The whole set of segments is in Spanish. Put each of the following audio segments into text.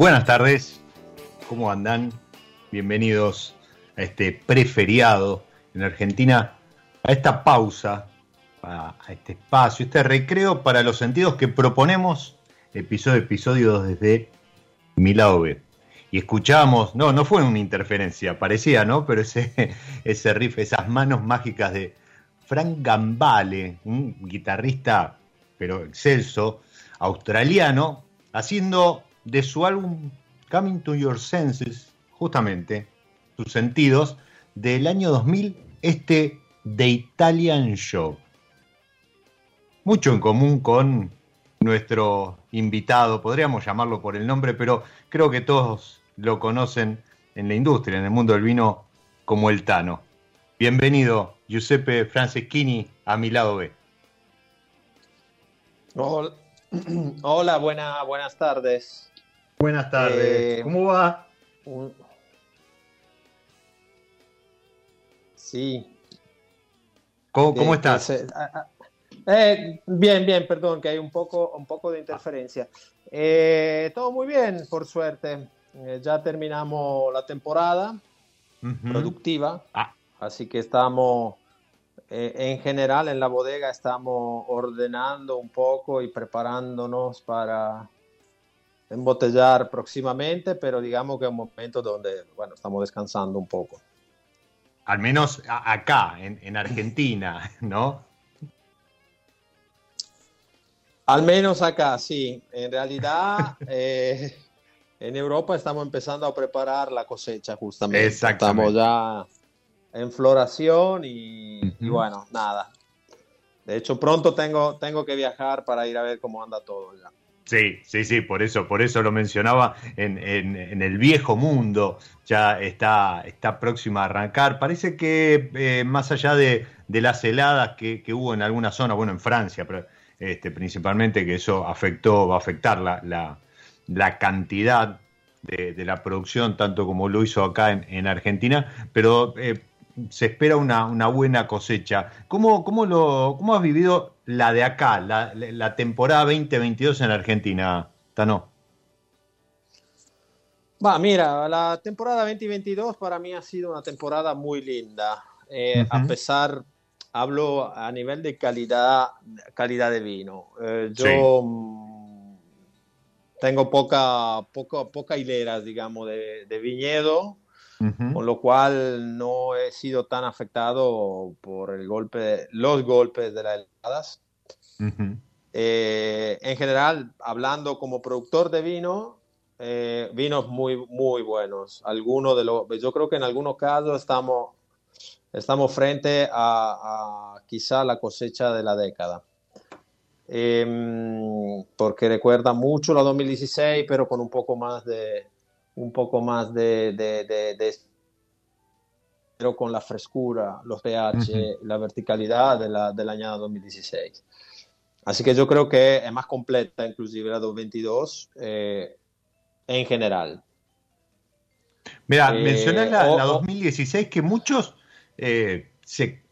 Buenas tardes, ¿cómo andan? Bienvenidos a este preferiado en Argentina, a esta pausa, a, este espacio, este recreo para los sentidos que proponemos episodio a episodio desde mi. Y escuchamos, no, no fue una interferencia, parecía, ¿no? Pero ese, ese riff, esas manos mágicas de Frank Gambale, un guitarrista, pero excelso, australiano, haciendo de su álbum Coming to Your Senses, justamente, sus sentidos, del año 2000, este The Italian Show. Mucho en común con nuestro invitado, podríamos llamarlo por el nombre, pero creo que todos lo conocen en la industria, en el mundo del vino, como el Tano. Bienvenido, Giuseppe Franceschini, a mi lado B. Hola, Hola buenas tardes. Buenas tardes. Eh, ¿Cómo va? Sí. ¿Cómo, estás? Eh, ah, ah, eh, bien, bien, perdón, que hay un poco, un poco de interferencia. todo muy bien, por suerte. ya terminamos la temporada productiva, ah. así que estamos, en general, en la bodega estamos ordenando un poco y preparándonos para embotellar próximamente, pero digamos que es un momento donde, bueno, estamos descansando un poco. Al menos acá, en, Argentina, ¿no? Al menos acá, sí. En realidad, eh, en Europa estamos empezando a preparar la cosecha, justamente. Estamos ya en floración y, y, bueno, nada. De hecho, pronto tengo, tengo que viajar para ir a ver cómo anda todo ya. Sí, sí, sí, por eso, por eso lo mencionaba en, en, el viejo mundo, ya está, está próxima a arrancar. Parece que eh, más allá de, las heladas que, hubo en alguna zona, bueno, en Francia, pero, este, principalmente, que eso afectó, va a afectar la, la, cantidad de, la producción, tanto como lo hizo acá en, Argentina, pero eh, se espera una, una buena cosecha. ¿Cómo, cómo, lo, ¿Cómo has vivido la de acá, la, la temporada 2022 en Argentina, Tano? Va, mira, la temporada 2022 para mí ha sido una temporada muy linda. Eh, a pesar, hablo a nivel de calidad, calidad de vino. Eh, yo tengo poca, poca, poca hileras, digamos, de, de viñedo con lo cual no he sido tan afectado por el golpe, los golpes de las heladas. Eh, en general, hablando como productor de vino, eh, vinos muy, muy buenos. Algunos de los, yo creo que en algunos casos estamos, estamos frente a, quizá la cosecha de la década. Em, porque recuerda mucho la 2016, pero con un poco más de, un poco más de, de, pero con la frescura, los pH, la verticalidad de la, de la añada 2016. Así que yo creo que es más completa inclusive la 2022 eh, en general. Mira, eh, mencioné la, 2016 que muchos eh, se,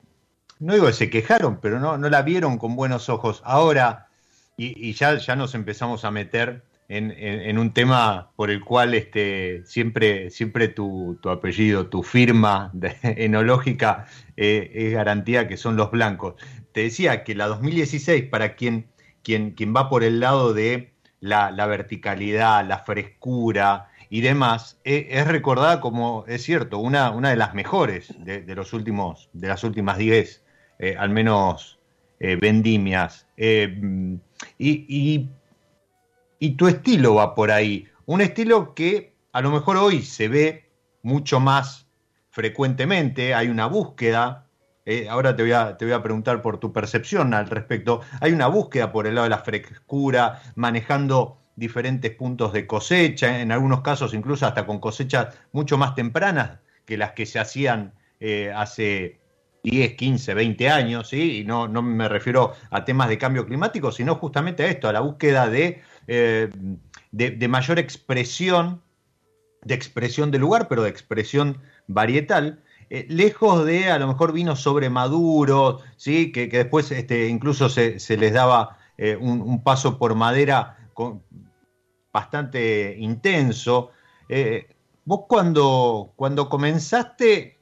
no digo que se quejaron, pero no, no la vieron con buenos ojos. Ahora, y, y ya, ya nos empezamos a meter en, un tema por el cual este, siempre, siempre tu, apellido, tu firma enológica eh, es garantía que son los blancos. Te decía que la 2016, para quien, quien, quien va por el lado de la, verticalidad, la frescura y demás, e, es recordada como, es cierto, una, una de las mejores de, los últimos, de las últimas 10, eh, al menos eh, vendimias. y y tu estilo va por ahí. Un estilo que a lo mejor hoy se ve mucho más frecuentemente, hay una búsqueda, eh, ahora te voy, a, te voy a preguntar por tu percepción al respecto, hay una búsqueda por el lado de la frescura, manejando diferentes puntos de cosecha, en algunos casos incluso hasta con cosechas mucho más tempranas que las que se hacían eh, hace 10, 15, 20 años, ¿sí? y no, no me refiero a temas de cambio climático, sino justamente a esto, a la búsqueda de eh, de, mayor expresión, de expresión del lugar, pero de expresión varietal, eh, lejos de a lo mejor vinos sobre ¿sí? que, después este, incluso se, les daba eh, un, paso por madera bastante intenso. vos cuando, cuando comenzaste,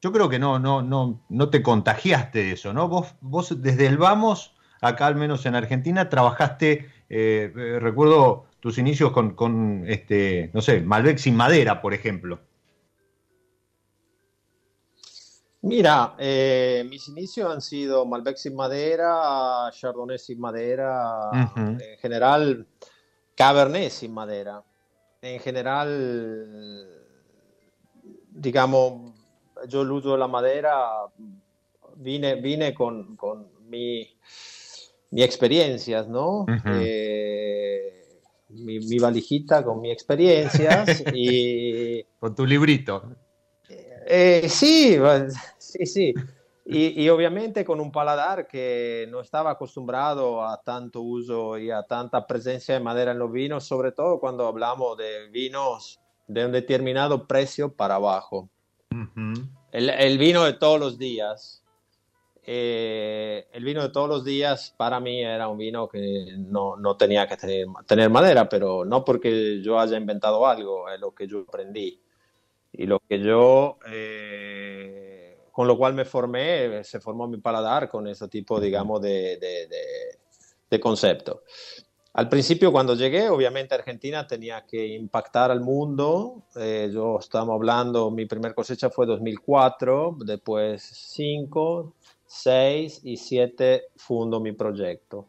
yo creo que no, no, no, no te contagiaste de eso, ¿no? Vos, vos desde el vamos, acá al menos en Argentina, trabajaste eh, eh, recuerdo tus inicios con, este, no sé, Malbec sin madera, por ejemplo. Mira, eh, mis inicios han sido Malbec sin madera, Chardonnay sin madera, en general Cabernet sin madera. En general, digamos, yo el uso de la madera vine, vine con, con mi mi experiencias, ¿no? Eh, mi, valijita con mis experiencias y... Con tu librito. Eh, sí, sí, sí. Y, obviamente con un paladar que no estaba acostumbrado a tanto uso y a tanta presencia de madera en los vinos, sobre todo cuando hablamos de vinos de un determinado precio para abajo. el, el, vino de todos los días, eh, el vino de todos los días para mí era un vino que no, no tenía que tener, tener, madera, pero no porque yo haya inventado algo, es lo que yo aprendí. Y lo que yo, eh, con lo cual me formé, se formó mi paladar con ese tipo, digamos, de, de, de, concepto. Al principio, cuando llegué, obviamente Argentina tenía que impactar al mundo. Eh, yo estamos hablando, mi primer cosecha fue 2004, después 5, 6 y 7 fundo mi proyecto.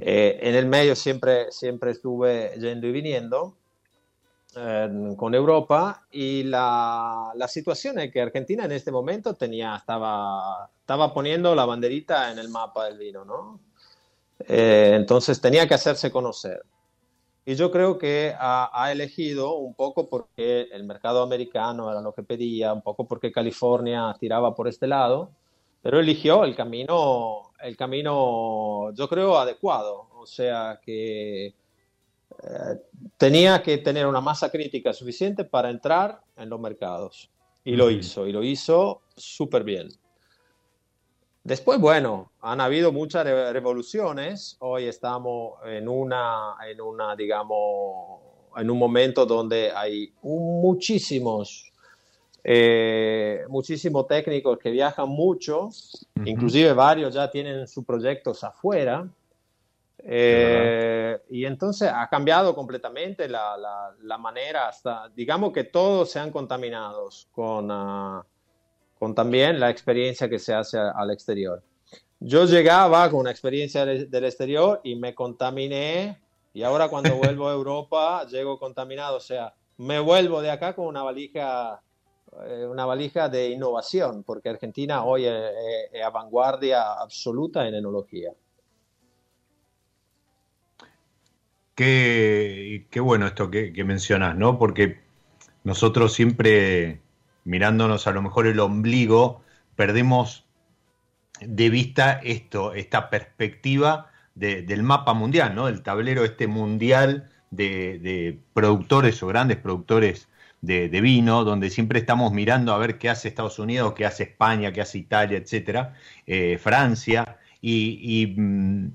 Eh, en el medio siempre, siempre estuve yendo y viniendo eh, con Europa y la, la, situación es que Argentina en este momento tenía, estaba, estaba poniendo la banderita en el mapa del vino, ¿no? Eh, entonces tenía que hacerse conocer. Y yo creo que ha, elegido un poco porque el mercado americano era lo que pedía, un poco porque California tiraba por este lado, pero eligió el camino, el camino, yo creo, adecuado. O sea que eh, tenía que tener una masa crítica suficiente para entrar en los mercados. Y lo hizo, y lo hizo súper bien. Después, bueno, han habido muchas revoluciones. Hoy estamos en una, en una, digamos, en un momento donde hay muchísimos, eh, muchísimos técnicos que viajan mucho, inclusive varios ya tienen sus proyectos afuera. Eh, y entonces ha cambiado completamente la, la, manera, hasta, digamos que todos sean contaminados con... Uh, con también la experiencia que se hace al exterior. Yo llegaba con una experiencia del exterior y me contaminé y ahora cuando vuelvo a Europa llego contaminado, o sea, me vuelvo de acá con una valija, una valija de innovación, porque Argentina hoy es, a vanguardia absoluta en enología. Qué, qué bueno esto que, que mencionas, ¿no? Porque nosotros siempre mirándonos a lo mejor el ombligo, perdemos de vista esto, esta perspectiva del mapa mundial, ¿no? El tablero este mundial de, productores o grandes productores de, vino, donde siempre estamos mirando a ver qué hace Estados Unidos, qué hace España, qué hace Italia, etcétera, eh, Francia, y, mm,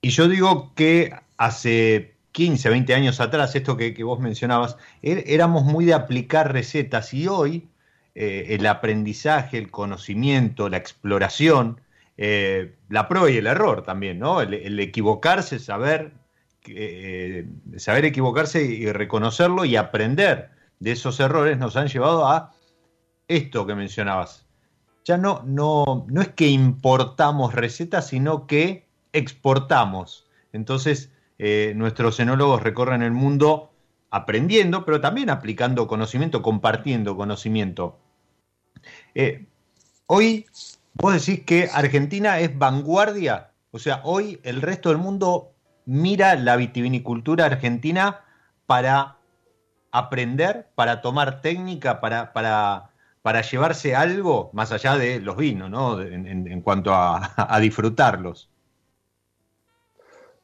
y yo digo que hace 15, 20 años atrás, esto que, vos mencionabas, er, éramos muy de aplicar recetas y hoy eh, el aprendizaje, el conocimiento, la exploración, eh, la prueba y el error también, ¿no? El, equivocarse, saber, eh, saber equivocarse y reconocerlo y aprender de esos errores nos han llevado a esto que mencionabas. Ya no, no, no es que importamos recetas, sino que exportamos. Entonces, eh, nuestros enólogos recorren el mundo aprendiendo, pero también aplicando conocimiento, compartiendo conocimiento. Eh, hoy vos decís que Argentina es vanguardia, o sea, hoy el resto del mundo mira la vitivinicultura argentina para aprender, para tomar técnica, para, para, para llevarse algo más allá de los vinos, ¿no? En, cuanto a disfrutarlos.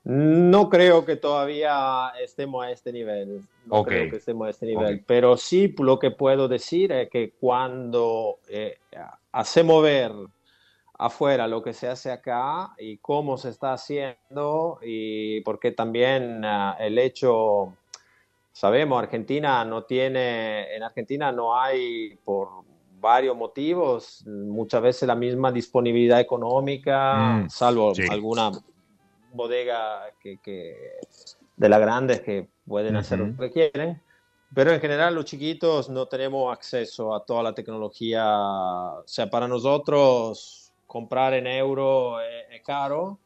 No creo que todavía estemos a este nivel. No creo que estemos a este nivel. Pero sí lo que puedo decir es que cuando eh, hacemos ver afuera lo que se hace acá y cómo se está haciendo, y porque también ah, el hecho, sabemos, Argentina no tiene, en Argentina no hay por varios motivos, muchas veces la misma disponibilidad económica, mm, salvo alguna bodega que, de las grandes que pueden hacer lo que quieren. Pero en general los chiquitos no tenemos acceso a toda la tecnología. O sea, para nosotros comprar en euro es, caro.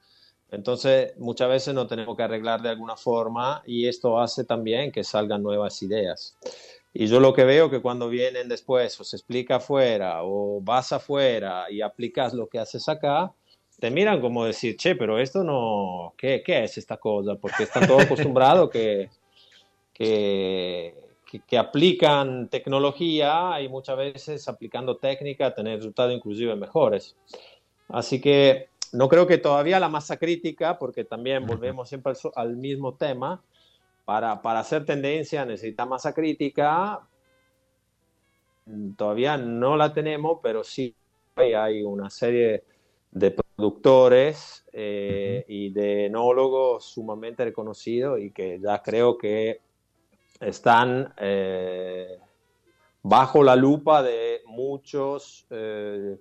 Entonces muchas veces no tenemos que arreglar de alguna forma y esto hace también que salgan nuevas ideas. Y yo lo que veo que cuando vienen después o se explica afuera o vas afuera y aplicas lo que haces acá, te miran como decir, che, pero esto no, ¿qué, qué es esta cosa? Porque están todos acostumbrados que, que, que, aplican tecnología y muchas veces aplicando técnica tener resultados inclusive mejores. Así que no creo que todavía la masa crítica, porque también volvemos siempre al, al mismo tema, para, para, hacer tendencia necesita masa crítica, todavía no la tenemos, pero sí hay una serie de productores eh, y de enólogos sumamente reconocidos y que ya creo que están eh, bajo la lupa de muchos eh,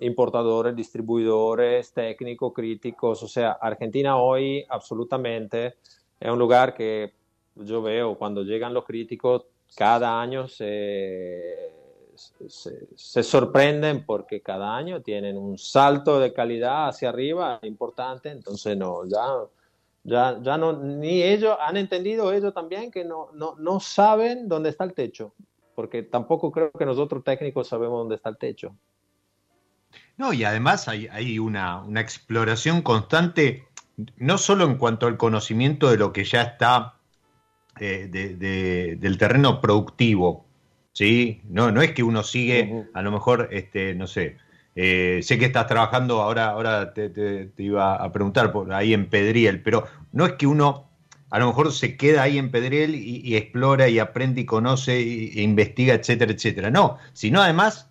importadores, distribuidores, técnicos, críticos. O sea, Argentina hoy absolutamente es un lugar que yo veo cuando llegan los críticos, cada año se se, sorprenden porque cada año tienen un salto de calidad hacia arriba importante, entonces no, ya, ya, ya no, ni ellos han entendido ellos también que no, no, no saben dónde está el techo, porque tampoco creo que nosotros técnicos sabemos dónde está el techo. No, y además hay, una, exploración constante, no solo en cuanto al conocimiento de lo que ya está eh, del terreno productivo, ¿sí? No, no es que uno sigue, a lo mejor, este, no sé, eh, sé que estás trabajando, ahora, ahora te, iba a preguntar por ahí en Pedriel, pero no es que uno a lo mejor se queda ahí en Pedriel y, explora y aprende y conoce e investiga, etcétera, etcétera. No, sino además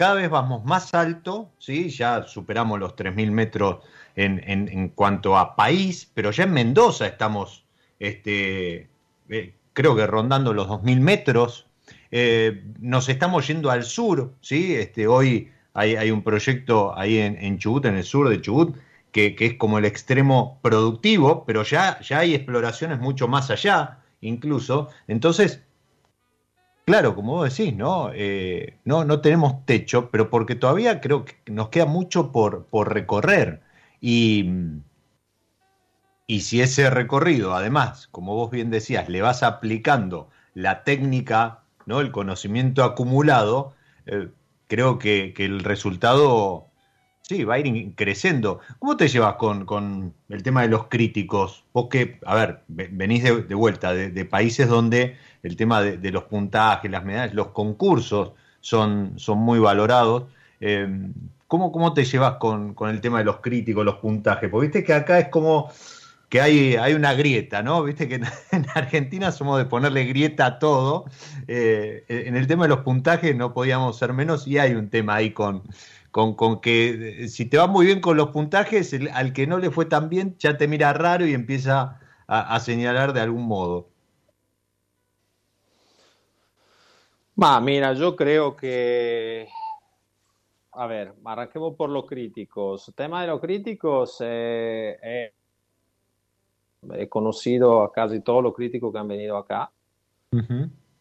cada vez vamos más alto, ¿sí? ya superamos los 3.000 metros en, cuanto a país, pero ya en Mendoza estamos, este, eh, creo que rondando los 2.000 metros. Eh, nos estamos yendo al sur, ¿sí? Este, hoy hay, un proyecto ahí en, Chubut, en el sur de Chubut, que, es como el extremo productivo, pero ya, ya hay exploraciones mucho más allá, incluso. Entonces, Claro, como vos decís, ¿no? Eh, no, no tenemos techo, pero porque todavía creo que nos queda mucho por, por recorrer. Y, y si ese recorrido, además, como vos bien decías, le vas aplicando la técnica, ¿no? El conocimiento acumulado, eh, creo que, que, el resultado Sí, va a ir creciendo. ¿Cómo te llevas con, el tema de los críticos? Vos que, a ver, venís de, vuelta de, países donde el tema de, los puntajes, las medallas, los concursos son, son muy valorados. Eh, ¿cómo, ¿cómo, te llevas con, el tema de los críticos, los puntajes? Porque viste que acá es como que hay, hay una grieta, ¿no? Viste que en, Argentina somos de ponerle grieta a todo. Eh, en el tema de los puntajes no podíamos ser menos y hay un tema ahí con con, con, que eh, si te va muy bien con los puntajes, al que no le fue tan bien ya te mira raro y empieza a, señalar de algún modo. Mira, yo creo que, a ver, arranquemos por los críticos. El tema de los críticos, eh, eh, he conocido a casi todos los críticos que han venido acá.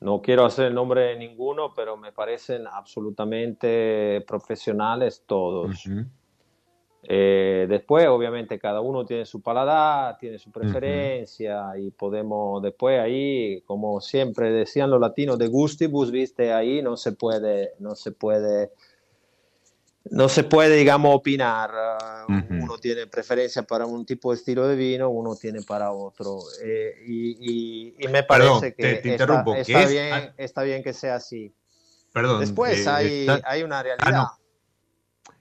No quiero hacer el nombre de ninguno, pero me parecen absolutamente profesionales todos. Eh, después, obviamente, cada uno tiene su paladar, tiene su preferencia y podemos después ahí, como siempre decían los latinos, de gustibus, viste, ahí no se puede, no se puede no se puede, digamos, opinar. Ah, uno tiene preferencia para un tipo de estilo de vino, uno tiene para otro. Eh, y, me parece que, está, bien, que sea así. Perdón. Después eh, hay, hay, una ah, realidad.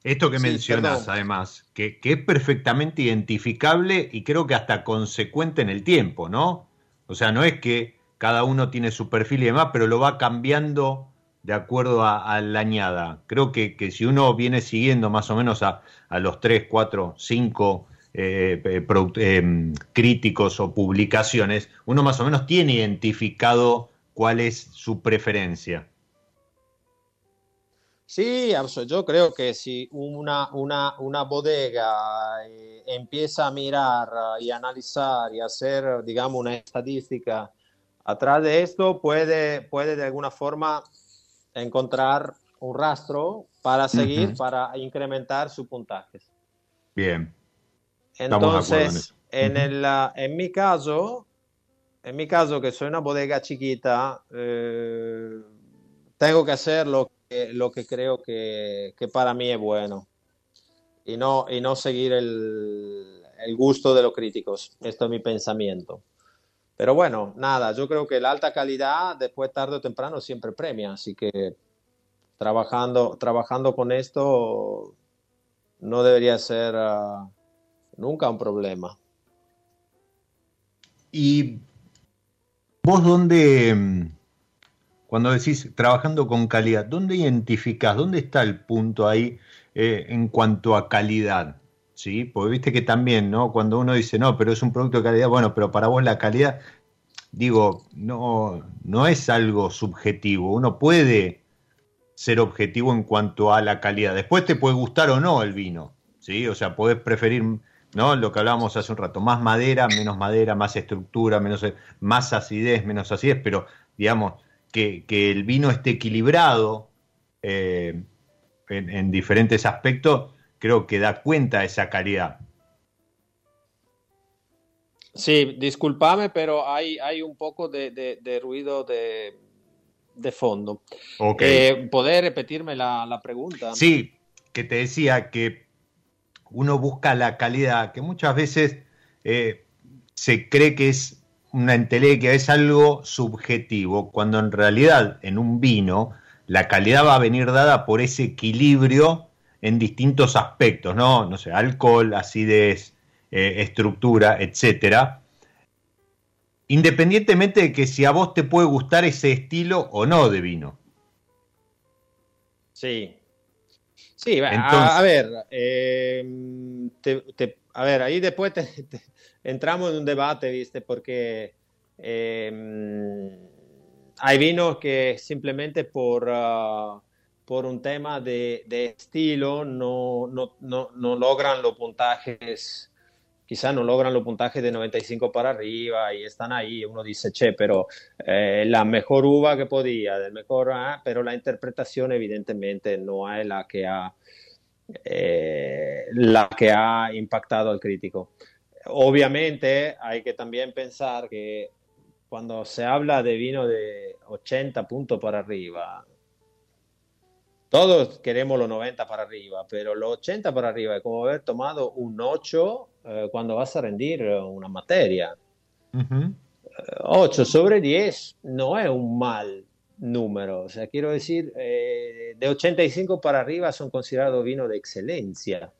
Esto que mencionas, además, que, que, es perfectamente identificable y creo que hasta consecuente en el tiempo, ¿no? O sea, no es que cada uno tiene su perfil y demás, pero lo va cambiando de acuerdo a, la añada. Creo que, si uno viene siguiendo más o menos a, los 3, 4, 5 críticos o publicaciones, uno más o menos tiene identificado cuál es su preferencia. Sí, yo creo que si una, una, bodega eh, empieza a mirar y analizar y hacer, digamos, una estadística atrás de esto, puede, puede de alguna forma encontrar un rastro para seguir, para incrementar su puntaje. Bien. Entonces, en, el, en mi caso, en mi caso, que soy una bodega chiquita, eh, tengo que hacer lo que, lo que creo que, que, para mí es bueno y no, y no seguir el, el gusto de los críticos. Esto es mi pensamiento. Pero bueno, nada, yo creo que la alta calidad después tarde o temprano siempre premia, así que trabajando, trabajando con esto no debería ser ah, nunca un problema. ¿Y vos dónde, cuando decís trabajando con calidad, dónde identificás, dónde está el punto ahí eh, en cuanto a calidad? ¿Sí? Porque viste que también, ¿no? Cuando uno dice, no, pero es un producto de calidad, bueno, pero para vos la calidad, digo, no, no es algo subjetivo, uno puede ser objetivo en cuanto a la calidad. Después te puede gustar o no el vino, ¿sí? O sea, podés preferir, ¿no? Lo que hablábamos hace un rato, más madera, menos madera, más estructura, menos, más acidez, menos acidez, pero digamos, que, el vino esté equilibrado eh, en diferentes aspectos creo que da cuenta de esa calidad. Sí, discúlpame, pero hay, hay un poco de, ruido de, fondo. Okay. Eh, ¿Poder repetirme la, pregunta? Sí, que te decía que uno busca la calidad, que muchas veces eh, se cree que es una entelequia, es algo subjetivo, cuando en realidad en un vino la calidad va a venir dada por ese equilibrio en distintos aspectos, ¿no? No sé, alcohol, acidez, eh, estructura, etcétera. Independientemente de que si a vos te puede gustar ese estilo o no de vino. Sí. Sí, a, ver, eh, a ver, ahí después entramos en un debate, ¿viste? Porque eh, hay vinos que simplemente por, ah, por un tema de, estilo no, no, no, no, logran los puntajes, quizás no logran los puntajes de 95 para arriba y están ahí, uno dice, che, pero eh, la mejor uva que podía, del mejor, ah", pero la interpretación evidentemente no es la que ha, eh, la que ha impactado al crítico. Obviamente hay que también pensar que cuando se habla de vino de 80 puntos para arriba, todos queremos los 90 para arriba, pero los 80 para arriba es como haber tomado un 8 eh, cuando vas a rendir una materia. 8 sobre 10 no es un mal número. O sea, quiero decir, eh, de 85 para arriba son considerados vinos de excelencia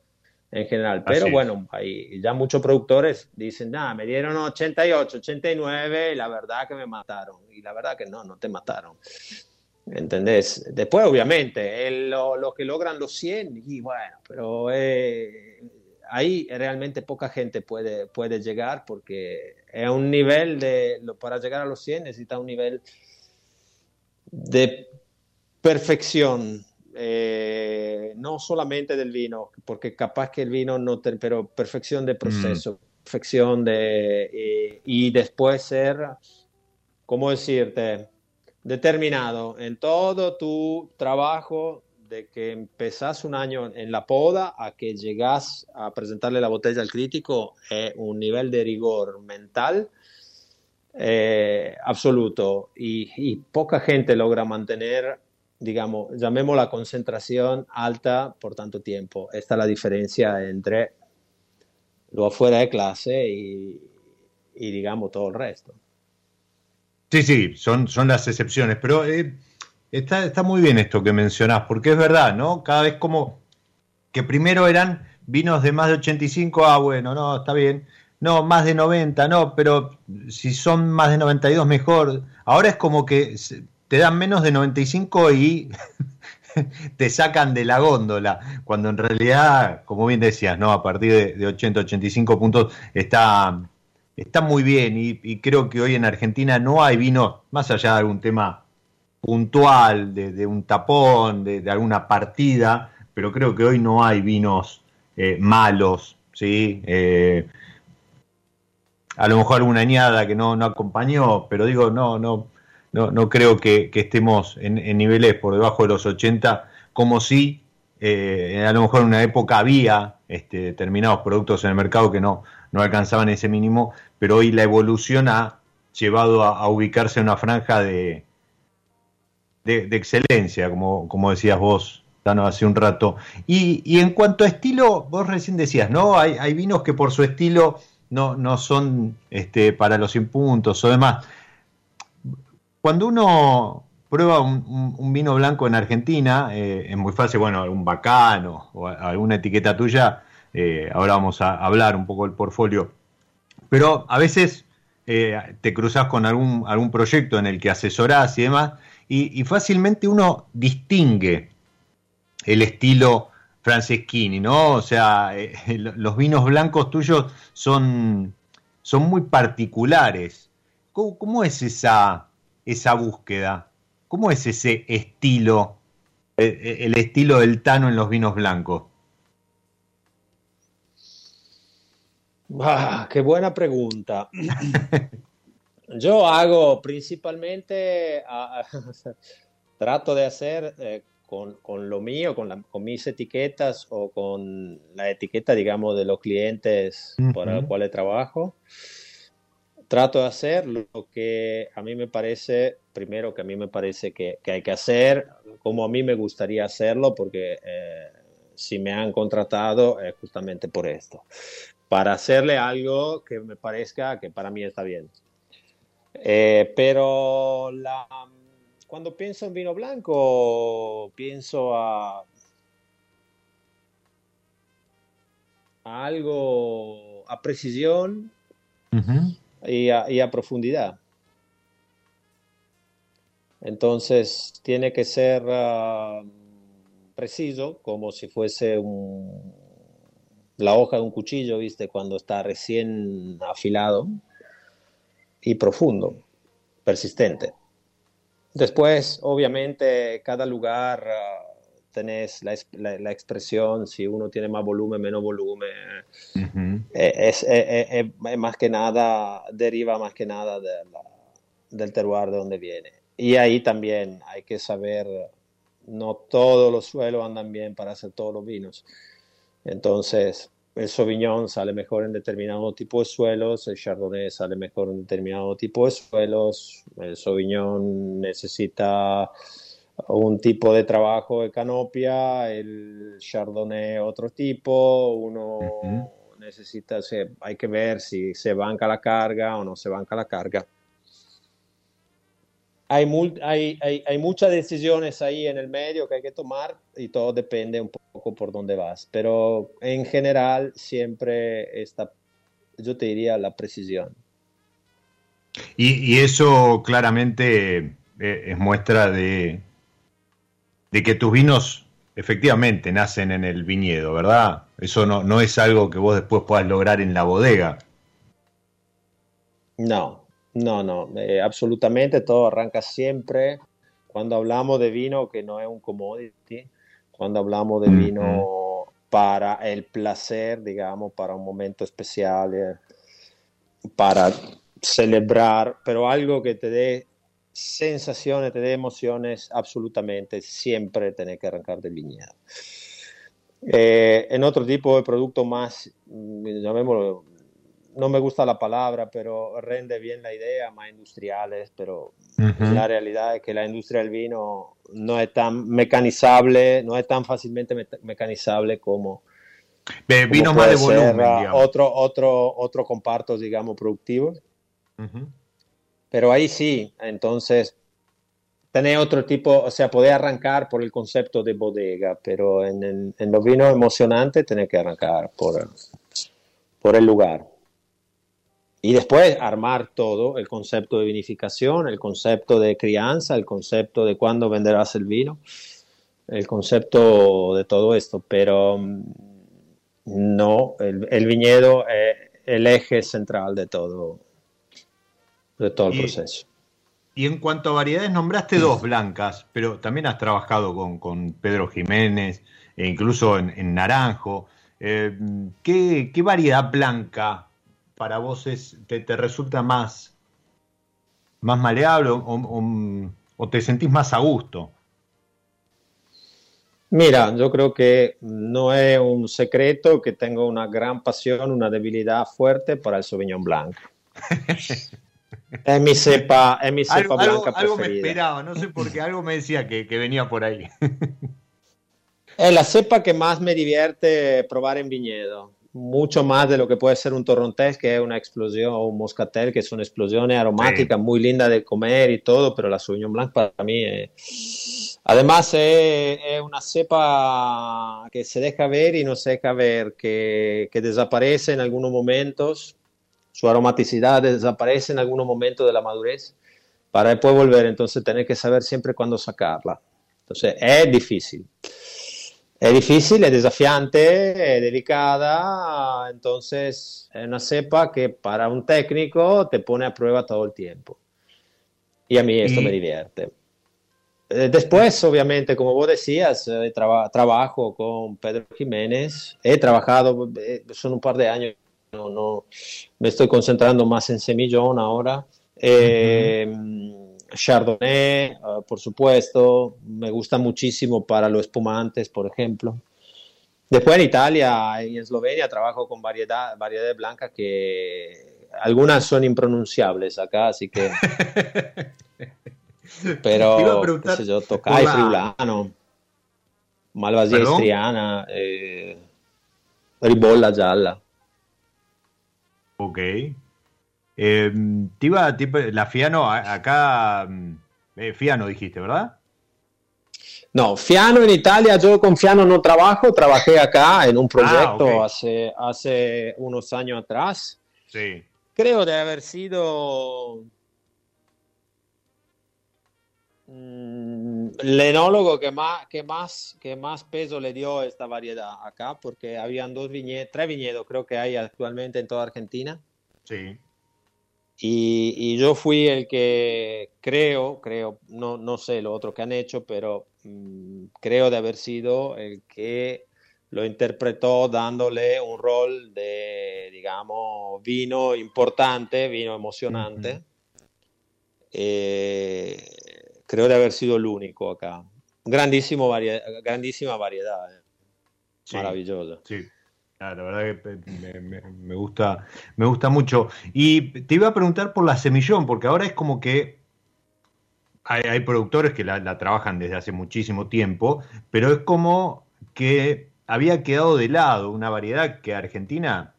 en general. Pero bueno, hay, ya muchos productores dicen, nada, me dieron 88, 89 y la verdad que me mataron. Y la verdad que no, no te mataron. ¿Entendés? Después, obviamente, los que logran los 100, y bueno, pero eh, ahí realmente poca gente puede, puede llegar porque es un nivel de, para llegar a los 100 necesita un nivel de perfección eh, no solamente del vino, porque capaz que el vino no, pero perfección de proceso, mm. perfección de, eh, y después ser, ¿cómo decirte? Determinado en todo tu trabajo de que empezás un año en la poda a que llegas a presentarle la botella al crítico, es un nivel de rigor mental eh, absoluto y, y, poca gente logra mantener digamos, llamemos la concentración alta por tanto tiempo. Esta es la diferencia entre lo afuera de clase y, digamos, todo el resto. Sí, sí, son, son las excepciones, pero eh, está, está muy bien esto que mencionás, porque es verdad, ¿no? Cada vez como que primero eran vinos de más de 85, ah, bueno, no, está bien. No, más de 90, no, pero si son más de 92, mejor. Ahora es como que te dan menos de 95 y te sacan de la góndola, cuando en realidad, como bien decías, ¿no? a partir de, 80, 85 puntos está, está muy bien y, creo que hoy en Argentina no hay vino, más allá de algún tema puntual, de, un tapón, de, alguna partida, pero creo que hoy no hay vinos eh, malos, ¿sí? Eh, a lo mejor alguna añada que no, no acompañó, pero digo, no, no, no, no creo que, estemos en, niveles por debajo de los 80, como si eh, a lo mejor en una época había este, determinados productos en el mercado que no, no alcanzaban ese mínimo, pero hoy la evolución ha llevado a, ubicarse en una franja de, de, excelencia, como, como decías vos, Tano, hace un rato. Y, y, en cuanto a estilo, vos recién decías, ¿no? Hay, vinos que por su estilo no, no son este, para los impuntos o demás. Cuando uno prueba un, vino blanco en Argentina, eh, es muy fácil, bueno, algún bacano o alguna etiqueta tuya, eh, ahora vamos a hablar un poco del portfolio, pero a veces eh, te cruzas con algún, algún proyecto en el que asesorás y demás, y, fácilmente uno distingue el estilo Franceschini, ¿no? O sea, los vinos blancos tuyos son, son muy particulares. cómo es esa esa búsqueda? ¿Cómo es ese estilo, eh, eh, el, estilo del Tano en los vinos blancos? Ah, qué buena pregunta. Yo hago principalmente, trato de hacer eh, con, lo mío, con, con, mis etiquetas o con la etiqueta, digamos, de los clientes para los cuales trabajo trato de hacer lo que a mí me parece, primero que a mí me parece que, hay que hacer, como a mí me gustaría hacerlo, porque eh, si me han contratado es justamente por esto, para hacerle algo que me parezca que para mí está bien. Eh, pero la, cuando pienso en vino blanco, pienso a, algo, a precisión y, a, profundidad. Entonces tiene que ser ah, preciso, como si fuese la hoja de un cuchillo, ¿viste? Cuando está recién afilado y profundo, persistente. Después, obviamente, cada lugar uh, tenés la, expresión, si uno tiene más volumen, menos volumen, eh, es, más que nada, deriva más que nada del terroir de donde viene. Y ahí también hay que saber, no todos los suelos andan bien para hacer todos los vinos. Entonces, el Sauvignon sale mejor en determinado tipo de suelos, el Chardonnay sale mejor en determinado tipo de suelos, el Sauvignon necesita un tipo de trabajo de canopia, el Chardonnay otro tipo, uno necesita, hay que ver si se banca la carga o no se banca la carga hay, hay, hay, muchas decisiones ahí en el medio que hay que tomar y todo depende un poco por dónde vas. Pero en general siempre está, yo te diría, la precisión. Y, eso claramente eh, es muestra de, de que tus vinos efectivamente nacen en el viñedo, ¿verdad? Eso no, no es algo que vos después puedas lograr en la bodega. No, no, no, eh, absolutamente todo arranca siempre cuando hablamos de vino que no es un commodity, cuando hablamos de vino para el placer, digamos, para un momento especial, eh, para celebrar, pero algo que te dé sensaciones, te dé emociones, absolutamente, siempre tener que arrancar del viñedo. Eh, en otro tipo de producto más, mm, llamémoslo no me gusta la palabra, pero rende bien la idea, más industriales, pero la realidad es que la industria del vino no es tan mecanizable, no es tan fácilmente mecanizable como... vino más de volumen, Otro, otro, otro comparto, digamos, productivo. Pero ahí sí, entonces, tener otro tipo, o sea, poder arrancar por el concepto de bodega, pero en, en los vinos emocionantes, tener que arrancar por, por el lugar. Y después armar todo, el concepto de vinificación, el concepto de crianza, el concepto de cuándo venderás el vino, el concepto de todo esto. Pero mm, no, el, viñedo es el eje central de todo, de todo el proceso. Y en cuanto a variedades, nombraste dos blancas, pero también has trabajado con, Pedro Jiménez e incluso en, Naranjo. Eh, ¿qué, ¿Qué variedad blanca para vos es, te, resulta más, más maleable o, te sentís más a gusto? Mira, yo creo que no es un secreto que tengo una gran pasión, una debilidad fuerte para el Sauvignon Blanc. es mi cepa, es mi cepa blanca algo, me esperaba, no sé por qué, algo me decía que, que venía por ahí. es la cepa que más me divierte probar en viñedo mucho más de lo que puede ser un torrontés, que es una explosión, o un moscatel, que son explosiones aromáticas muy lindas de comer y todo, pero la Sauvignon Blanc para mí es... Además es, una cepa que se deja ver y no se deja ver, que, que desaparece en algunos momentos, su aromaticidad desaparece en algunos momentos de la madurez, para después volver, entonces tener que saber siempre cuándo sacarla. Entonces es difícil. Es difícil, es desafiante, es delicada, entonces es una cepa que para un técnico te pone a prueba todo el tiempo. Y a mí esto me divierte. Eh, después, obviamente, como vos decías, eh, trabajo con Pedro Jiménez. He trabajado, eh, son un par de años, no, no, me estoy concentrando más en Semillón ahora. Chardonnay, ah, por supuesto, me gusta muchísimo para los espumantes, por ejemplo. Después en Italia y en Eslovenia trabajo con variedad, variedades blancas que algunas son impronunciables acá, así que... Pero, qué sé yo, Tocai, Friulano, Malvasia istriana, eh, Ribolla gialla. Ok. Eh, la Fiano, acá, mm, eh, Fiano dijiste, ¿verdad? No, Fiano en Italia, yo con Fiano no trabajo, trabajé acá en un ah, proyecto hace, hace unos años atrás. Sí. Creo de haber sido mm, el enólogo que más, que, más, que más peso le dio a esta variedad acá, porque habían dos viñedos, tres viñedos creo que hay actualmente en toda Argentina. Sí. Y, yo fui el que creo, creo, no, no sé lo otro que han hecho, pero mm, creo de haber sido el que lo interpretó dándole un rol de, digamos, vino importante, vino emocionante. Eh, creo de haber sido el único acá. Grandísimo grandísima variedad. Eh. Maravilloso. Sí. Ah, la verdad que me, gusta, me gusta mucho. Y te iba a preguntar por la semillón, porque ahora es como que hay, productores que la, trabajan desde hace muchísimo tiempo, pero es como que había quedado de lado una variedad que a Argentina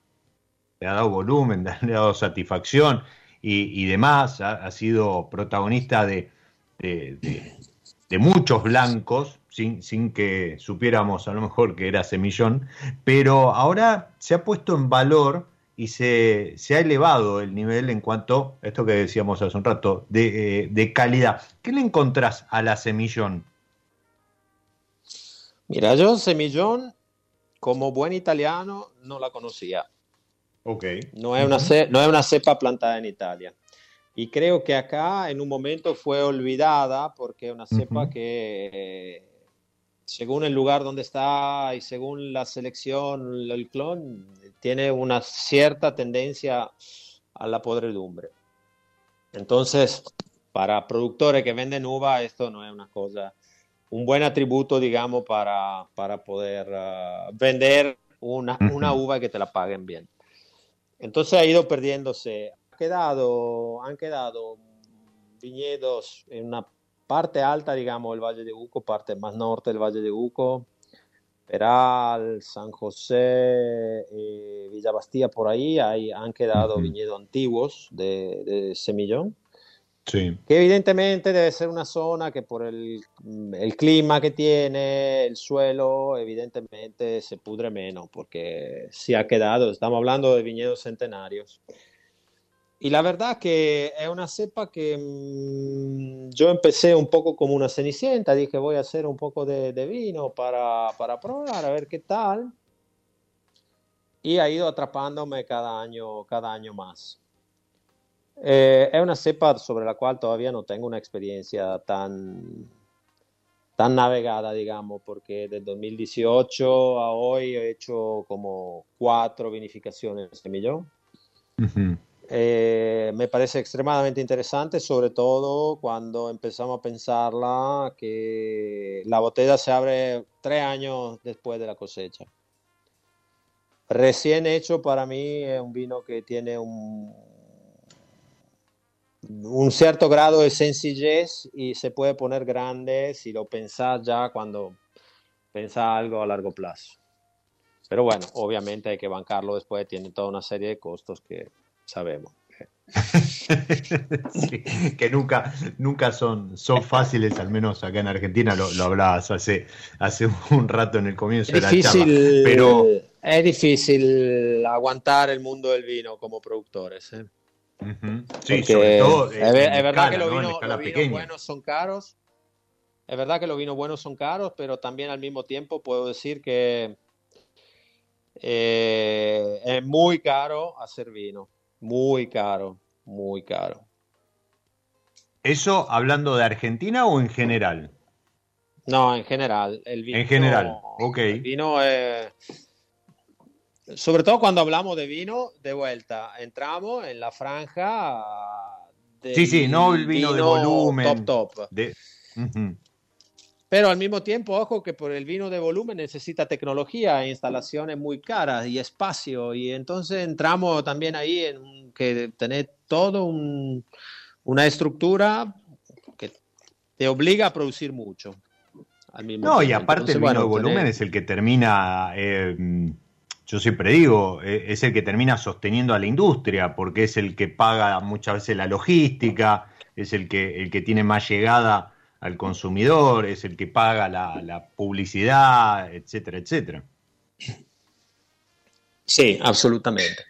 le ha dado volumen, le ha dado satisfacción y, demás, ha, sido protagonista de, de muchos blancos sin, que supiéramos a lo mejor que era semillón, pero ahora se ha puesto en valor y se, ha elevado el nivel en cuanto a esto que decíamos hace un rato, de, eh, calidad. ¿Qué le encontrás a la semillón? Mira, yo semillón, como buen italiano, no la conocía. Ok. No es, una, no es una cepa plantada en Italia. Y creo que acá en un momento fue olvidada porque es una cepa que según el lugar donde está y según la selección, el clon, tiene una cierta tendencia a la podredumbre. Entonces, para productores que venden uva, esto no es una cosa, un buen atributo, digamos, para, para poder uh, vender una, una uva y que te la paguen bien. Entonces ha ido perdiéndose. Ha quedado, han quedado viñedos en una parte alta, digamos, el Valle de Uco, parte más norte del Valle de Uco, Peral, San José, eh, Villa Bastía, por ahí hay, han quedado viñedos antiguos de, semillón. Sí. Que evidentemente debe ser una zona que por el, el, clima que tiene, el suelo, evidentemente se pudre menos, porque si ha quedado, estamos hablando de viñedos centenarios. Y la verdad que es una cepa que mm, yo empecé un poco como una cenicienta, dije voy a hacer un poco de, vino para, para, probar, a ver qué tal. Y ha ido atrapándome cada año, cada año más. Eh, es una cepa sobre la cual todavía no tengo una experiencia tan, tan navegada, digamos, porque desde 2018 a hoy he hecho como cuatro vinificaciones de millón. Eh, me parece extremadamente interesante, sobre todo cuando empezamos a pensarla que la botella se abre tres años después de la cosecha. Recién hecho para mí es un vino que tiene un, un cierto grado de sencillez y se puede poner grande si lo pensás ya cuando pensás algo a largo plazo. Pero bueno, obviamente hay que bancarlo después, tiene toda una serie de costos que sabemos. que nunca, nunca son, son fáciles, al menos acá en Argentina lo, lo hablabas hace, hace un rato en el comienzo de la charla. Pero es difícil aguantar el mundo del vino como productores. ¿eh? Sí, sobre todo. Es, verdad que los vinos, buenos son caros. Es verdad que los vinos buenos son caros, pero también al mismo tiempo puedo decir que eh, es muy caro hacer vino. Muy caro, muy caro. ¿Eso hablando de Argentina o en general? No, en general. El vino, en general, ok. El vino, sobre todo cuando hablamos de vino, de vuelta, entramos en la franja. sí, sí, no el vino, de volumen. Top, top. De... Pero al mismo tiempo, ojo que por el vino de volumen necesita tecnología, e instalaciones muy caras y espacio. Y entonces entramos también ahí en que tener todo una estructura que te obliga a producir mucho. al mismo no, y aparte el vino de volumen es el que termina, eh, yo siempre digo, eh, es el que termina sosteniendo a la industria, porque es el que paga muchas veces la logística, es el que, el que tiene más llegada al consumidor, es el que paga la, publicidad, etcétera, etcétera. Sí, absolutamente.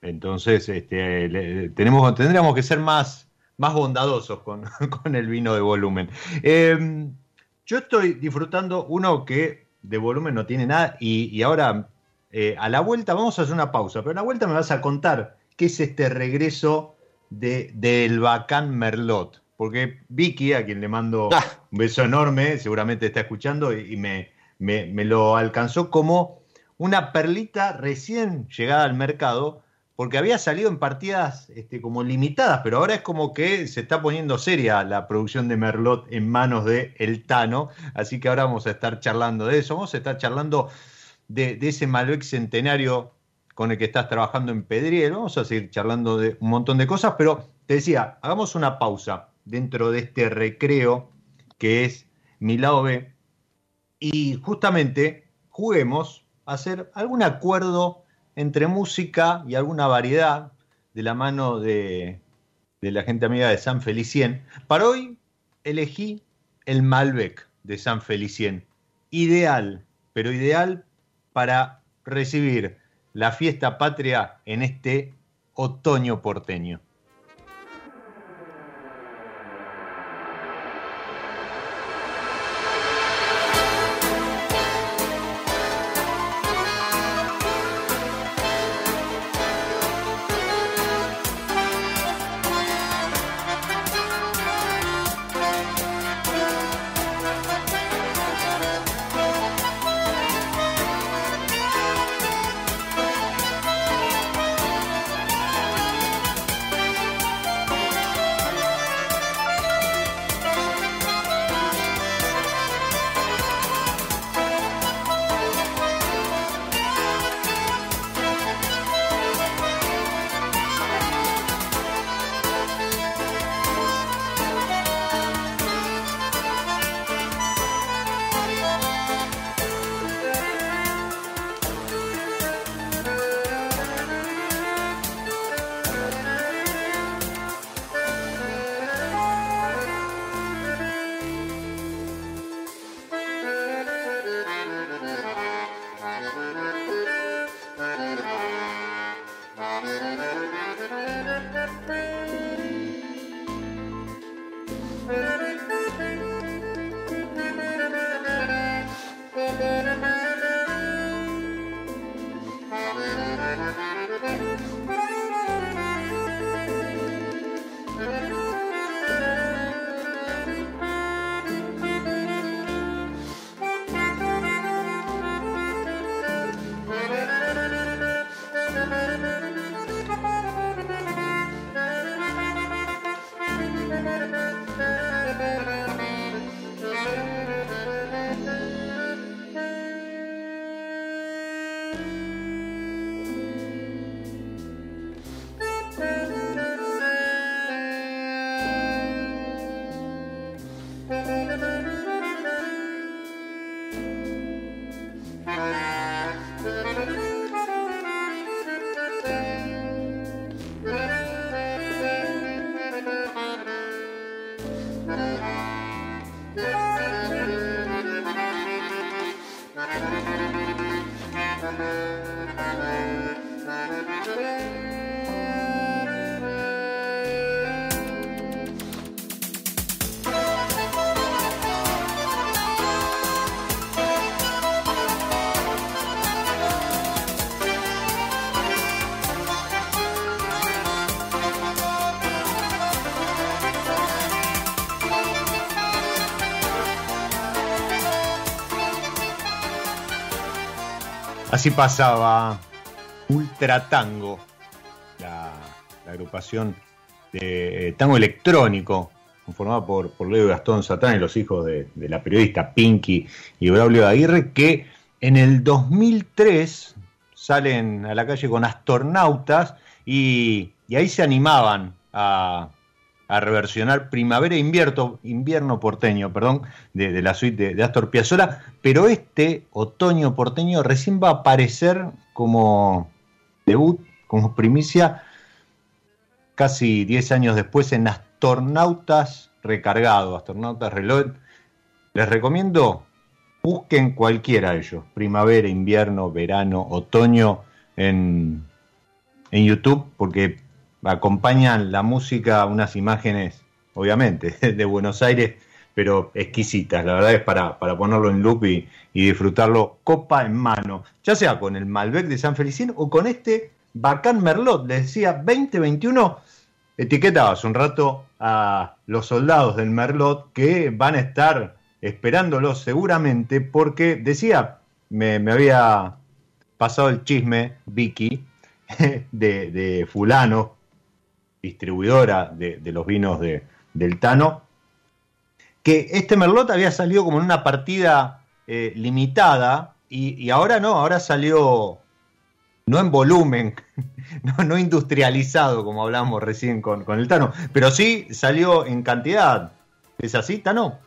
Entonces, este, tenemos, tendríamos que ser más, más bondadosos con, el vino de volumen. Em, yo estoy disfrutando uno que de volumen no tiene nada y, ahora eh, a la vuelta vamos a hacer una pausa, pero a la vuelta me vas a contar qué es este regreso del de, Bacán Merlot porque Vicky, a quien le mando ah. un beso enorme, seguramente está escuchando y, me, me, lo alcanzó como una perlita recién llegada al mercado, porque había salido en partidas este, como limitadas, pero ahora es como que se está poniendo seria la producción de Merlot en manos de El Tano, así que ahora vamos a estar charlando de eso, vamos a estar charlando de, de ese Malbec centenario con el que estás trabajando en Pedriel, vamos a seguir charlando de un montón de cosas, pero te decía, hagamos una pausa dentro de este recreo que es mi. Y justamente juguemos a hacer algún acuerdo entre música y alguna variedad de la mano de, la gente amiga de San Felicien. Para hoy elegí el Malbec de San Felicien. Ideal, pero ideal para recibir la fiesta patria en este otoño porteño. Así pasaba Ultra Tango, la, agrupación de tango electrónico, conformada por, por Leo Gastón Satán y los hijos de, la periodista Pinky y Braulio Aguirre, que en el 2003 salen a la calle con astronautas y, ahí se animaban a, a reversionar Primavera e Invierno, invierno Porteño, perdón, de, la suite de, Astor Piazzolla, pero este Otoño Porteño recién va a aparecer como debut, como primicia, casi 10 años después en Astornautas Recargado, Astornautas Reload. Les recomiendo, busquen cualquiera de ellos, primavera, invierno, verano, otoño, en, en YouTube, porque acompañan la música unas imágenes, obviamente, de Buenos Aires, pero exquisitas. La verdad es para, para ponerlo en loop y, disfrutarlo copa en mano, ya sea con el Malbec de San Felicín o con este bacán Merlot. Les decía 2021, etiquetabas un rato a los soldados del Merlot que van a estar esperándolos seguramente porque decía, me, me había pasado el chisme, Vicky, de, de fulano, distribuidora de, los vinos de, del Tano, que este Merlot había salido como en una partida eh, limitada y, ahora no, ahora salió no en volumen, no, industrializado como hablábamos recién con, con, el Tano, pero sí salió en cantidad. ¿Es así, Tano?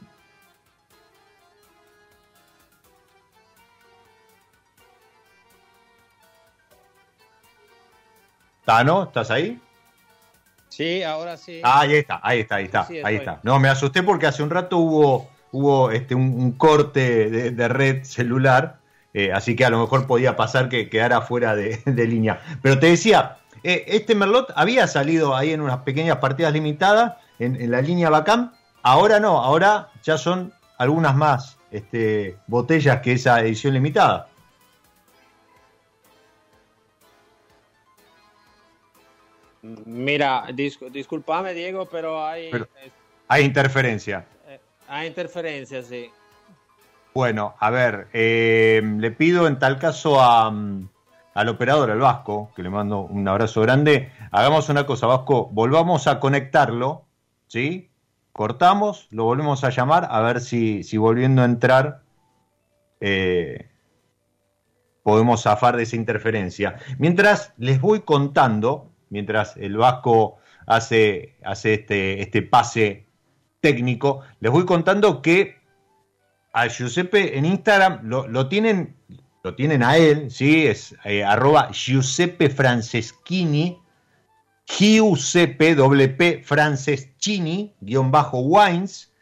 Tano, ¿estás ahí? Sí, ahora sí. Ah, ahí está, ahí está, ahí está, ahí está. No, me asusté porque hace un rato hubo, hubo este, un, corte de, red celular, eh, así que a lo mejor podía pasar que quedara fuera de, línea. Pero te decía, eh, este Merlot había salido ahí en unas pequeñas partidas limitadas en, la línea Bacam, ahora no, ahora ya son algunas más este, botellas que esa edición limitada. Mira, disculpame Diego, pero hay... hay interferencia. Eh, hay interferencia, sí. Bueno, a ver, eh, le pido en tal caso a, al operador, al Vasco, que le mando un abrazo grande, hagamos una cosa, Vasco, volvamos a conectarlo, ¿sí? Cortamos, lo volvemos a llamar, a ver si, si volviendo a entrar eh, podemos zafar de esa interferencia. Mientras les voy contando mientras el Vasco hace, hace este, este pase técnico, les voy contando que a Giuseppe en Instagram lo, tienen, lo tienen a él, ¿sí? es eh, arroba Giuseppe Franceschini, Giuseppe WP Franceschini, guion bajo wines,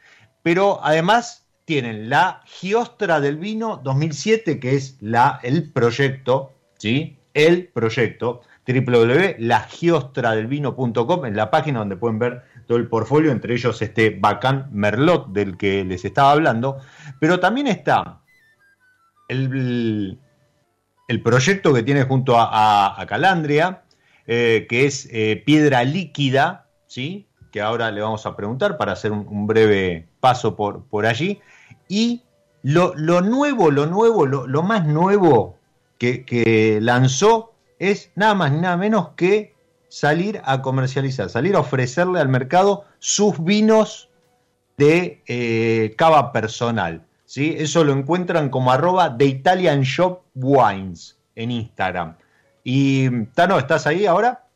pero además tienen la Giostra del Vino 2007, que es la, el proyecto, ¿sí? El proyecto www.lagiostradelvino.com, en la página donde pueden ver todo el portfolio, entre ellos este bacán Merlot del que les estaba hablando, pero también está el, el proyecto que tiene junto a, Calandria, eh, que es eh, Piedra Líquida, ¿sí? que ahora le vamos a preguntar para hacer un, breve paso por, por allí, y lo, nuevo, lo nuevo, lo, más nuevo que lanzó es nada más ni nada menos que salir a comercializar, salir a ofrecerle al mercado sus vinos de eh, cava personal. ¿sí? Eso lo encuentran como arroba de Italian Shop Wines en Instagram. Y Tano, ¿estás ahí ahora?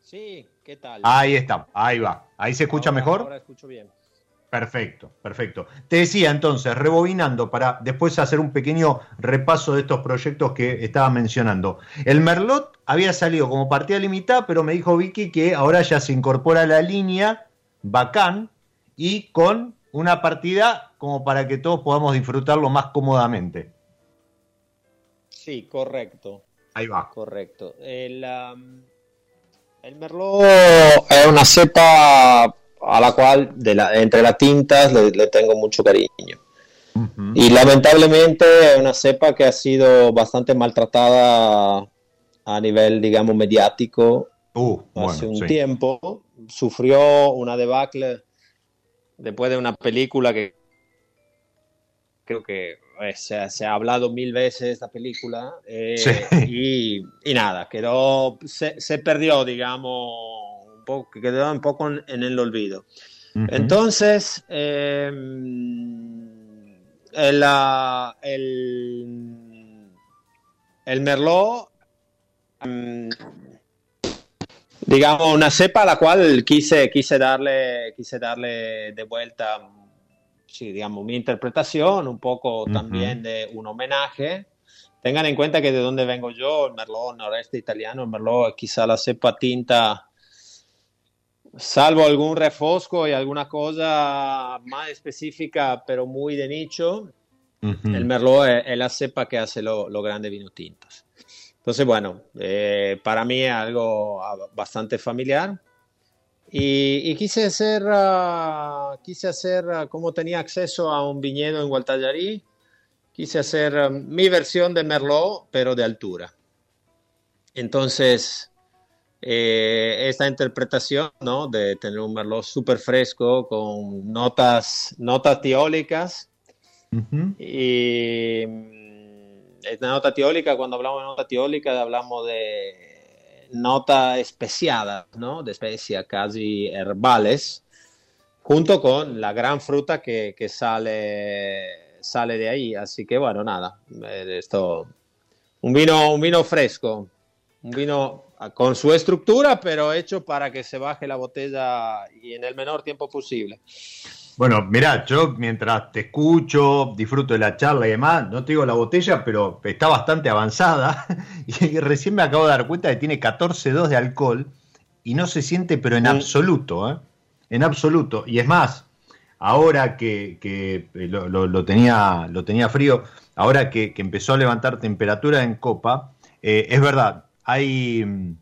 Sí, ¿qué tal? Ahí está, ahí va. ¿Ahí se escucha mejor? Ahora escucho bien. Perfecto, perfecto. Te decía entonces, rebobinando para después hacer un pequeño repaso de estos proyectos que estaba mencionando. El Merlot había salido como partida limitada, pero me dijo Vicky que ahora ya se incorpora a la línea bacán y con una partida como para que todos podamos disfrutarlo más cómodamente. Sí, correcto. Ahí va. Correcto. El, um, el Merlot es una cepa a la cual de la, entre las tintas le, tengo mucho cariño. Y lamentablemente es una cepa que ha sido bastante maltratada a nivel, digamos, mediático uh, hace un tiempo. Sufrió una debacle después de una película que creo que eh, se, ha hablado mil veces esta película eh, y, y, nada, quedó, se, se perdió, digamos, poco, que quedó un poco en, el olvido. Entonces, em, el, el, Merlot em, Digamos, una cepa a la cual quise, quise, darle, quise darle de vuelta, sí, digamos, mi interpretación, un poco también de un homenaje. Tengan en cuenta que de donde vengo yo, el Merlot noreste italiano, el Merlot quizá la cepa tinta salvo algún refosco y alguna cosa más específica, pero muy de nicho, el Merlot es, la cepa que hace los lo grandes vinos tintos. Entonces, bueno, eh, para mí es algo ah, bastante familiar. Y, quise hacer, uh, quise hacer uh, como tenía acceso a un viñedo en Gualtallarí, quise hacer mi versión de Merlot, pero de altura. Entonces, eh, esta interpretación ¿no? de tener un merlot súper fresco con notas, notas tiólicas. Y mm, esta nota tiólica, cuando hablamos de nota tiólica, hablamos de nota especiada, ¿no? de especias casi herbales, junto con la gran fruta que, que sale, sale de ahí. Así que bueno, nada, eh, esto, un vino, un vino fresco, un vino con su estructura, pero hecho para que se baje la botella y en el menor tiempo posible. Bueno, mira, yo mientras te escucho, disfruto de la charla y demás, no te digo la botella, pero está bastante avanzada y recién me acabo de dar cuenta que tiene 14,2 de alcohol y no se siente, pero en mm. absoluto, ¿eh? en absoluto. Y es más, ahora que, eh, lo, tenía, lo tenía frío, ahora que, empezó a levantar temperatura en copa, eh, es verdad, hay,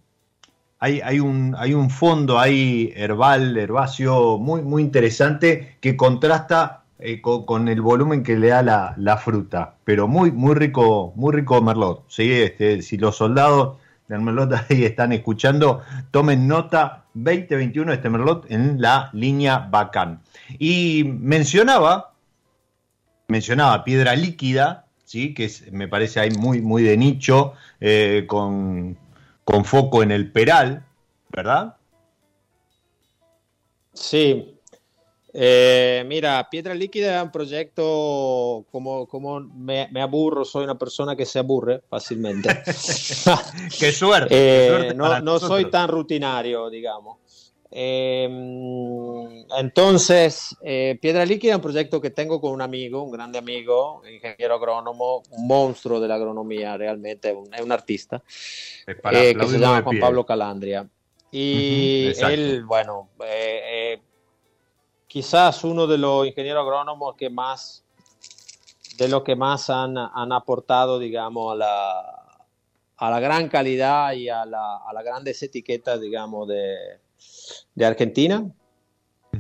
hay, hay, un, hay un fondo ahí herbal, herbáceo muy, muy interesante que contrasta eh, con, el volumen que le da la, fruta. Pero muy, muy rico, muy rico Merlot. ¿sí? Este, si los soldados del Merlot ahí están escuchando, tomen nota 2021 este Merlot en la línea Bacán. Y mencionaba, mencionaba piedra líquida, ¿sí? que me parece ahí muy, muy de nicho, eh, con, foco en el Peral, ¿verdad? Sí. Eh, mira, Piedra Líquida es un proyecto, como, como me, aburro, soy una persona que se aburre fácilmente. qué suerte. Eh, no, no soy tan rutinario, digamos. Em, entonces, eh, Piedra Líquida es un proyecto que tengo con un amigo, un grande amigo, ingeniero agrónomo, un monstruo de la agronomía, realmente es un, artista, eh, que se llama Juan Pablo Calandria. Y él, bueno, eh, quizás uno de los ingenieros agrónomos que más, de los que más han, han aportado, digamos, a la, a la gran calidad y a, la, a las grandes etiquetas, digamos, de de Argentina.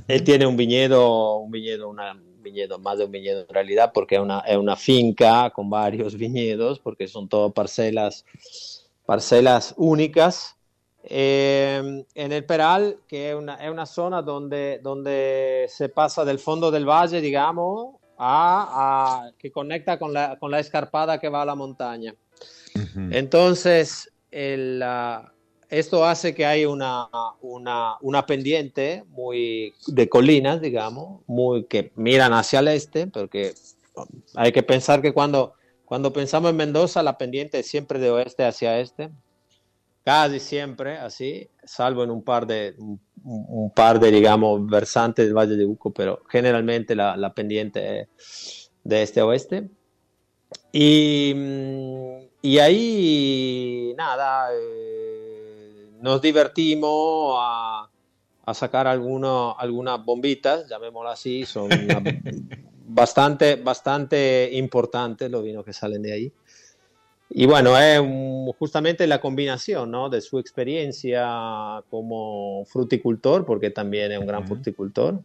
Él tiene un viñedo, un viñedo, una, viñedo, más de un viñedo en realidad, porque es una, es una finca con varios viñedos, porque son todas parcelas, parcelas únicas. Eh, en el Peral, que es una, es una zona donde, donde se pasa del fondo del valle, digamos, a, a que conecta con la, con la escarpada que va a la montaña. Entonces, el, esto hace que haya una, una, una, pendiente muy de colinas, digamos, muy que miran hacia el este, porque hay que pensar que cuando, cuando pensamos en Mendoza, la pendiente es siempre de oeste hacia este, casi siempre así, salvo en un par de, un, par de, digamos, versantes del Valle de Uco, pero generalmente la, la pendiente es de este a oeste. Y, y ahí, nada, eh, nos divertimos a, sacar algunas bombitas, llamémoslo así, son bastante, bastante importantes los vinos que salen de ahí. Y bueno, es justamente la combinación ¿no? de su experiencia como fruticultor, porque también es un gran fruticultor,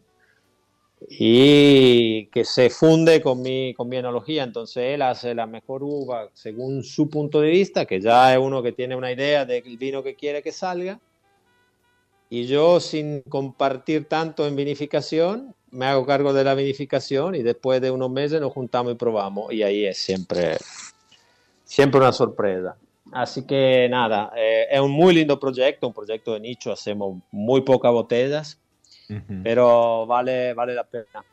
y que se funde con mi, con mi enología. Entonces él hace la mejor uva según su punto de vista, que ya es uno que tiene una idea del vino que quiere que salga. Y yo, sin compartir tanto en vinificación, me hago cargo de la vinificación y después de unos meses nos juntamos y probamos. Y ahí es siempre, siempre una sorpresa. Así que nada, eh, es un muy lindo proyecto, un proyecto de nicho, hacemos muy pocas botellas pero vale, vale la pena.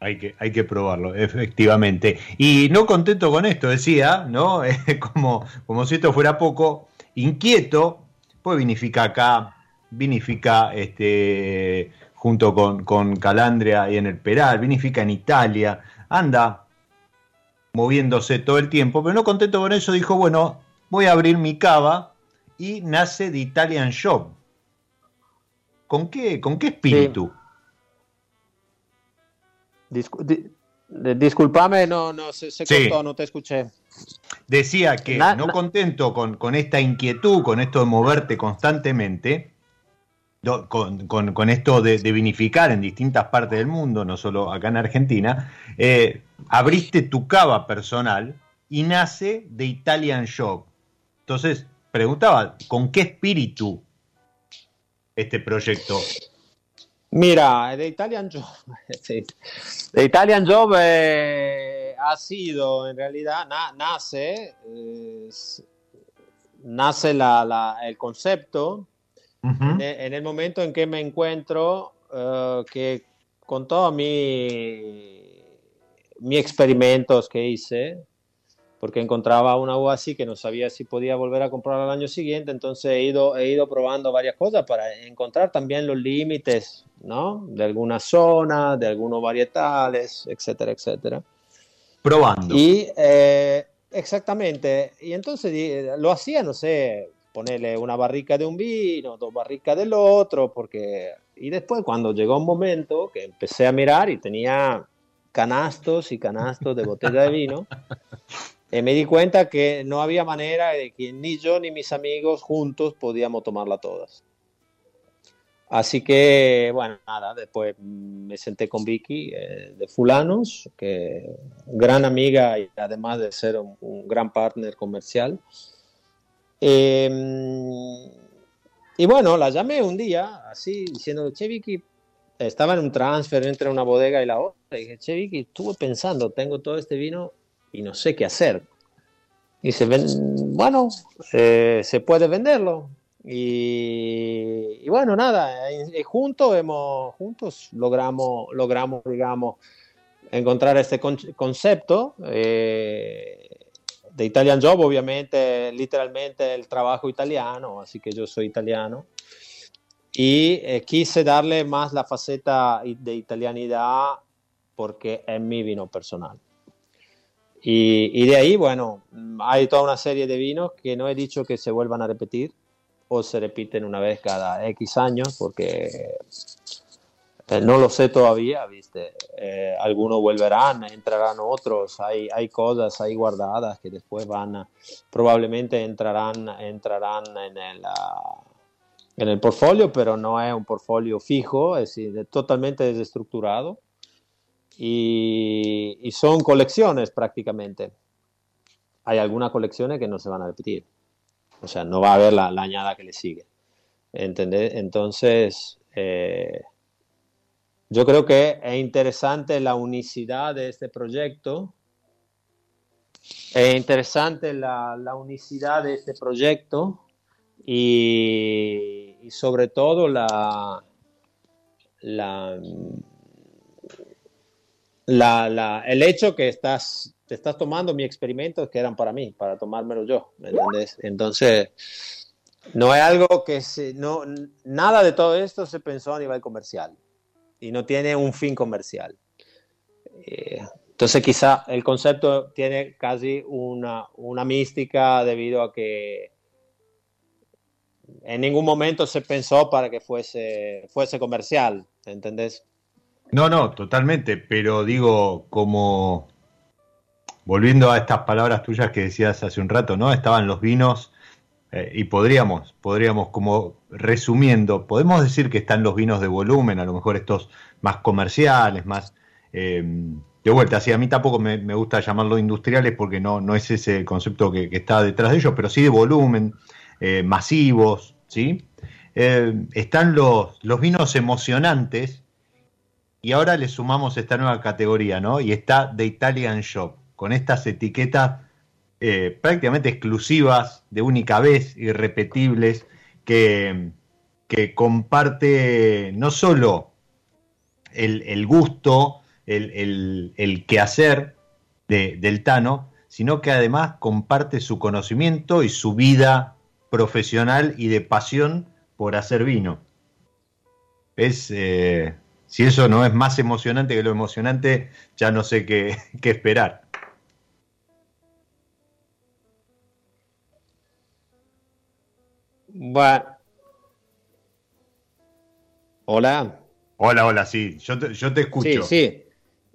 Hay que, hay que probarlo, efectivamente. Y no contento con esto, decía, ¿no? como, como si esto fuera poco, inquieto pues vinifica acá, vinifica este, junto con, con Calandria y en el Peral, vinifica en Italia, anda moviéndose todo el tiempo, pero no contento con eso, dijo, bueno, voy a abrir mi cava y nace The Italian Shop. ¿Con qué, con qué espíritu? disculpame, no, no se, cortó, no te escuché. Decía que no contento con, con, esta inquietud, con esto de moverte constantemente, con, esto de, vinificar en distintas partes del mundo, no solo acá en Argentina, eh, abriste tu cava personal y nace The Italian Shop. Entonces, preguntaba, ¿con qué espíritu este proyecto? Mira, The Italian Job, The Italian Job eh, ha sido, en realidad, nace, nace el concepto en, el momento en que me encuentro eh, que con todos mis mi experimentos que hice, porque encontraba una uva así que no sabía si podía volver a comprar al año siguiente, entonces he ido, he ido probando varias cosas para encontrar también los límites, ¿no? De alguna zona, de algunos varietales, etcétera, etcétera. Probando. Y eh, exactamente, y entonces lo hacía, no sé, ponerle una barrica de un vino, dos barricas del otro, porque... Y después cuando llegó un momento que empecé a mirar y tenía canastos y canastos de botella de vino, eh, me di cuenta que no había manera de que ni yo ni mis amigos juntos podíamos tomarla todas. Así que, bueno, nada, después me senté con Vicky eh, de Fulanos, que gran amiga y además de ser un, gran partner comercial. Em, y bueno, la llamé un día, así, diciendo, che Vicky, estaba en un transfer entre una bodega y la otra, y dije, che Vicky, estuve pensando, tengo todo este vino y no sé qué hacer. Y se ven, bueno, eh, se puede venderlo. Y, bueno, nada, juntos, hemos, juntos logramos, logramos, digamos, encontrar este concepto eh, de Italian Job, obviamente, literalmente el trabajo italiano, así que yo soy italiano. Y eh, quise darle más la faceta de italianidad porque es mi vino personal. Y, de ahí, bueno, hay toda una serie de vinos que no he dicho que se vuelvan a repetir o se repiten una vez cada X años porque eh, no lo sé todavía, ¿viste? Eh, algunos volverán, entrarán otros, hay, hay cosas ahí guardadas que después van, probablemente entrarán, entrarán en el, ah, en el portfolio, pero no es un portfolio fijo, es decir, totalmente desestructurado y, son colecciones prácticamente. Hay algunas colecciones que no se van a repetir. O sea, no va a haber la, añada que le sigue. ¿Entendés? Entonces, eh, yo creo que es interesante la unicidad de este proyecto. Es interesante la, unicidad de este proyecto y, y sobre todo la, la la, el hecho que estás, te estás tomando mi experimentos que eran para mí, para tomármelo yo, Entonces, no es algo que se, no, nada de todo esto se pensó a nivel comercial y no tiene un fin comercial. Eh, entonces quizá el concepto tiene casi una, una mística debido a que en ningún momento se pensó para que fuese, fuese comercial, ¿entendés? No, no, totalmente, pero digo, como volviendo a estas palabras tuyas que decías hace un rato, ¿no? Estaban los vinos eh, y podríamos, podríamos como resumiendo, podemos decir que están los vinos de volumen, a lo mejor estos más comerciales, más... Em, de vuelta, sí, a mí tampoco me, gusta llamarlo industriales porque no, no es ese concepto que, está detrás de ellos, pero sí de volumen, eh, masivos, ¿sí? Eh, están los, los vinos emocionantes, y ahora le sumamos esta nueva categoría, ¿no? Y está The Italian Shop, con estas etiquetas eh, prácticamente exclusivas, de única vez, irrepetibles, que, que comparte no solo el, gusto, el, el, quehacer del Tano, sino que además comparte su conocimiento y su vida profesional y de pasión por hacer vino. Es, eh, si eso no es más emocionante que lo emocionante, ya no sé qué, qué esperar. Bueno. Hola. Hola, hola, sí, yo te, yo te escucho. Sí, sí.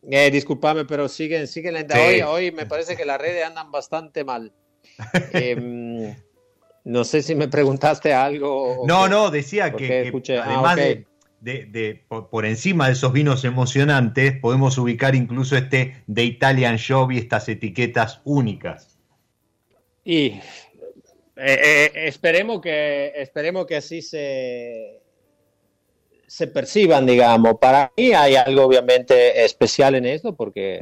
Eh, disculpame, pero siguen, siguen lenta. Hoy, hoy me parece que las redes andan bastante mal. Em, no sé si me preguntaste algo. No, no, decía que, ah, además de, de, por, encima de esos vinos emocionantes, podemos ubicar incluso este de Italian Job y estas etiquetas únicas. Y eh, eh, esperemos, que, esperemos que así se, se perciban, digamos. Para mí hay algo obviamente especial en esto porque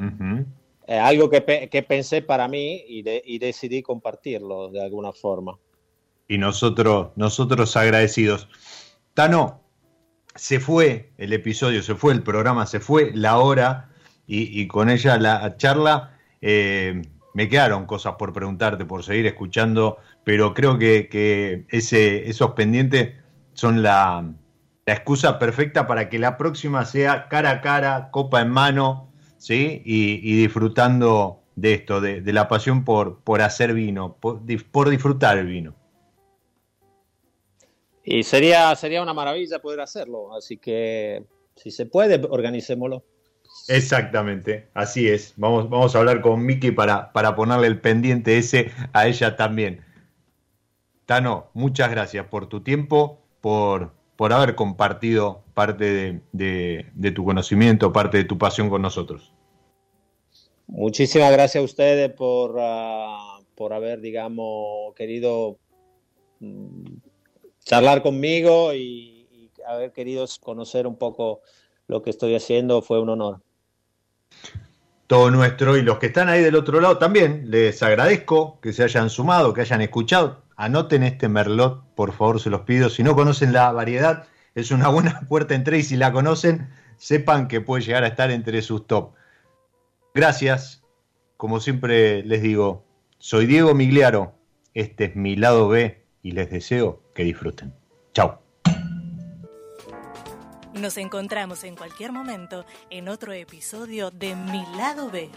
es algo que, que, pensé para mí y, y, decidí compartirlo de alguna forma. Y nosotros, nosotros agradecidos. Tano, se fue el episodio, se fue el programa, se fue la hora y, con ella la charla. Eh, me quedaron cosas por preguntarte, por seguir escuchando, pero creo que, que ese, esos pendientes son la, la excusa perfecta para que la próxima sea cara a cara, copa en mano, ¿sí? Y, disfrutando de esto, de, la pasión por, por hacer vino, por, disfrutar el vino. Y sería, sería una maravilla poder hacerlo, así que si se puede, organicémoslo. Exactamente, así es. Vamos, vamos a hablar con Miki para, para ponerle el pendiente ese a ella también. Tano, muchas gracias por tu tiempo, por, por haber compartido parte de, tu conocimiento, parte de tu pasión con nosotros. Muchísimas gracias a ustedes por, ah, por haber, digamos, querido mm, charlar conmigo y, haber querido conocer un poco lo que estoy haciendo. Fue un honor. Todo nuestro y los que están ahí del otro lado también, les agradezco que se hayan sumado, que hayan escuchado Anoten este merlot, por favor, se los pido. Si no conocen la variedad, es una buena puerta entre y si la conocen, sepan que puede llegar a estar entre sus top. Gracias. Como siempre les digo, soy Diego Migliaro. Este es mi lado B y les deseo que disfruten. Chao. Nos encontramos en cualquier momento en otro episodio de Mi lado B.